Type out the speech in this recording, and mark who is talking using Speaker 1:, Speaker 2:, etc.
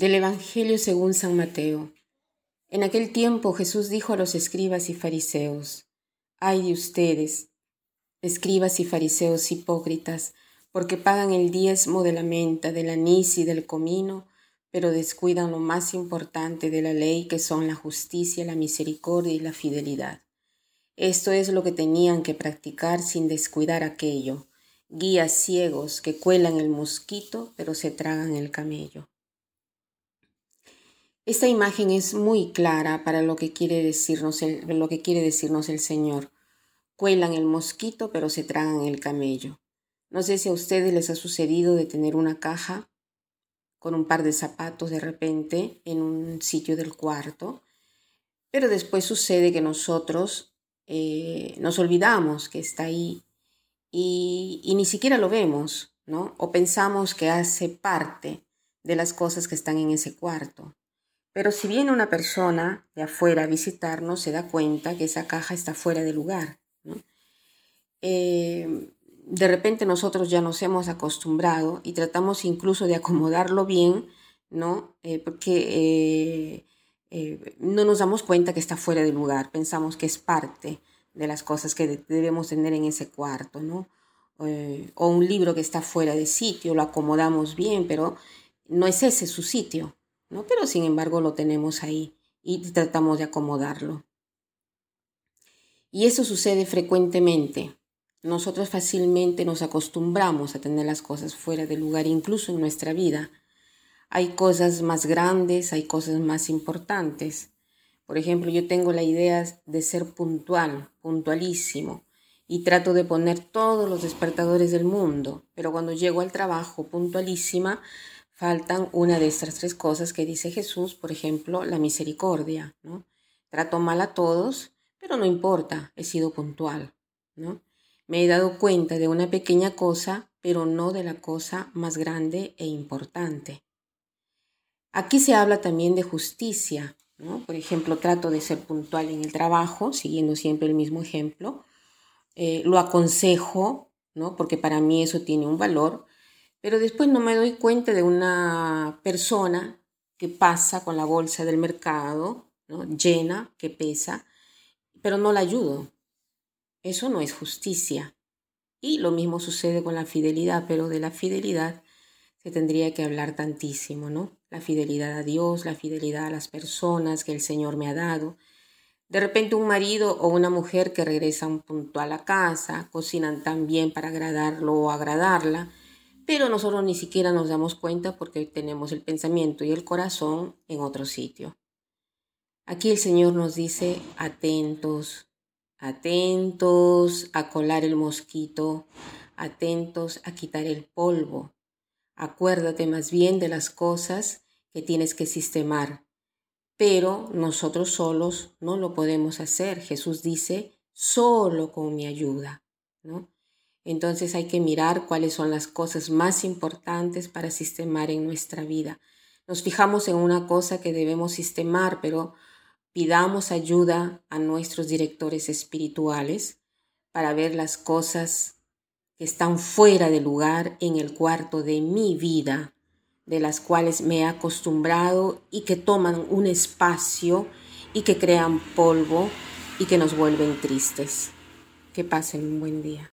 Speaker 1: Del Evangelio según San Mateo. En aquel tiempo Jesús dijo a los escribas y fariseos, Ay de ustedes, escribas y fariseos hipócritas, porque pagan el diezmo de la menta, del anís y del comino, pero descuidan lo más importante de la ley, que son la justicia, la misericordia y la fidelidad. Esto es lo que tenían que practicar sin descuidar aquello, guías ciegos que cuelan el mosquito, pero se tragan el camello. Esta imagen es muy clara para lo que quiere decirnos el, lo que quiere decirnos el Señor. Cuelan el mosquito, pero se tragan el camello. No sé si a ustedes les ha sucedido de tener una caja con un par de zapatos de repente en un sitio del cuarto, pero después sucede que nosotros eh, nos olvidamos que está ahí y, y ni siquiera lo vemos, ¿no? O pensamos que hace parte de las cosas que están en ese cuarto. Pero si viene una persona de afuera a visitarnos, se da cuenta que esa caja está fuera de lugar. Eh, de repente nosotros ya nos hemos acostumbrado y tratamos incluso de acomodarlo bien, ¿no? Eh, porque eh, no nos damos cuenta que está fuera de lugar, pensamos que es parte de las cosas que debemos tener en ese cuarto, ¿no? o un libro que está fuera de sitio, lo acomodamos bien, pero no es ese su sitio, ¿no? Pero sin embargo lo tenemos ahí y tratamos de acomodarlo. Y eso sucede frecuentemente. Nosotros fácilmente nos acostumbramos a tener las cosas fuera de lugar, incluso en nuestra vida. Hay cosas más grandes, hay cosas más importantes. Por ejemplo, yo tengo la idea de ser puntual, puntualísimo, y trato de poner todos los despertadores del mundo, pero cuando llego al trabajo puntualísima, faltan una de estas tres cosas que dice Jesús, por ejemplo, la misericordia, ¿no? Trato mal a todos, pero no importa, he sido puntual, ¿no? Me he dado cuenta de una pequeña cosa, pero no de la cosa más grande e importante. Aquí se habla también de justicia, ¿no? Por ejemplo, trato de ser puntual en el trabajo, siguiendo siempre el mismo ejemplo. Eh, lo aconsejo, ¿no? Porque para mí eso tiene un valor, pero después no me doy cuenta de una persona que pasa con la bolsa del mercado, llena, que pesa, pero no la ayudo. Eso no es justicia. Y lo mismo sucede con la fidelidad, pero de la fidelidad se tendría que hablar tantísimo, ¿no? La fidelidad a Dios, la fidelidad a las personas que el Señor me ha dado. De repente un marido o una mujer que regresan puntual a casa, cocinan tan bien para agradarlo o agradarla, pero nosotros ni siquiera nos damos cuenta porque tenemos el pensamiento y el corazón en otro sitio. Aquí el Señor nos dice, atentos, atentos a colar el mosquito, atentos a quitar el polvo. Acuérdate más bien de las cosas que tienes que sistemar. Pero nosotros solos no lo podemos hacer. Jesús dice, solo con mi ayuda, ¿no? Entonces hay que mirar cuáles son las cosas más importantes para sistemar en nuestra vida. Nos fijamos en una cosa que debemos sistemar, pero pidamos ayuda a nuestros directores espirituales para ver las cosas que están fuera de lugar en el cuarto de mi vida, de las cuales me he acostumbrado y que toman un espacio y que crean polvo y que nos vuelven tristes. Que pasen un buen día.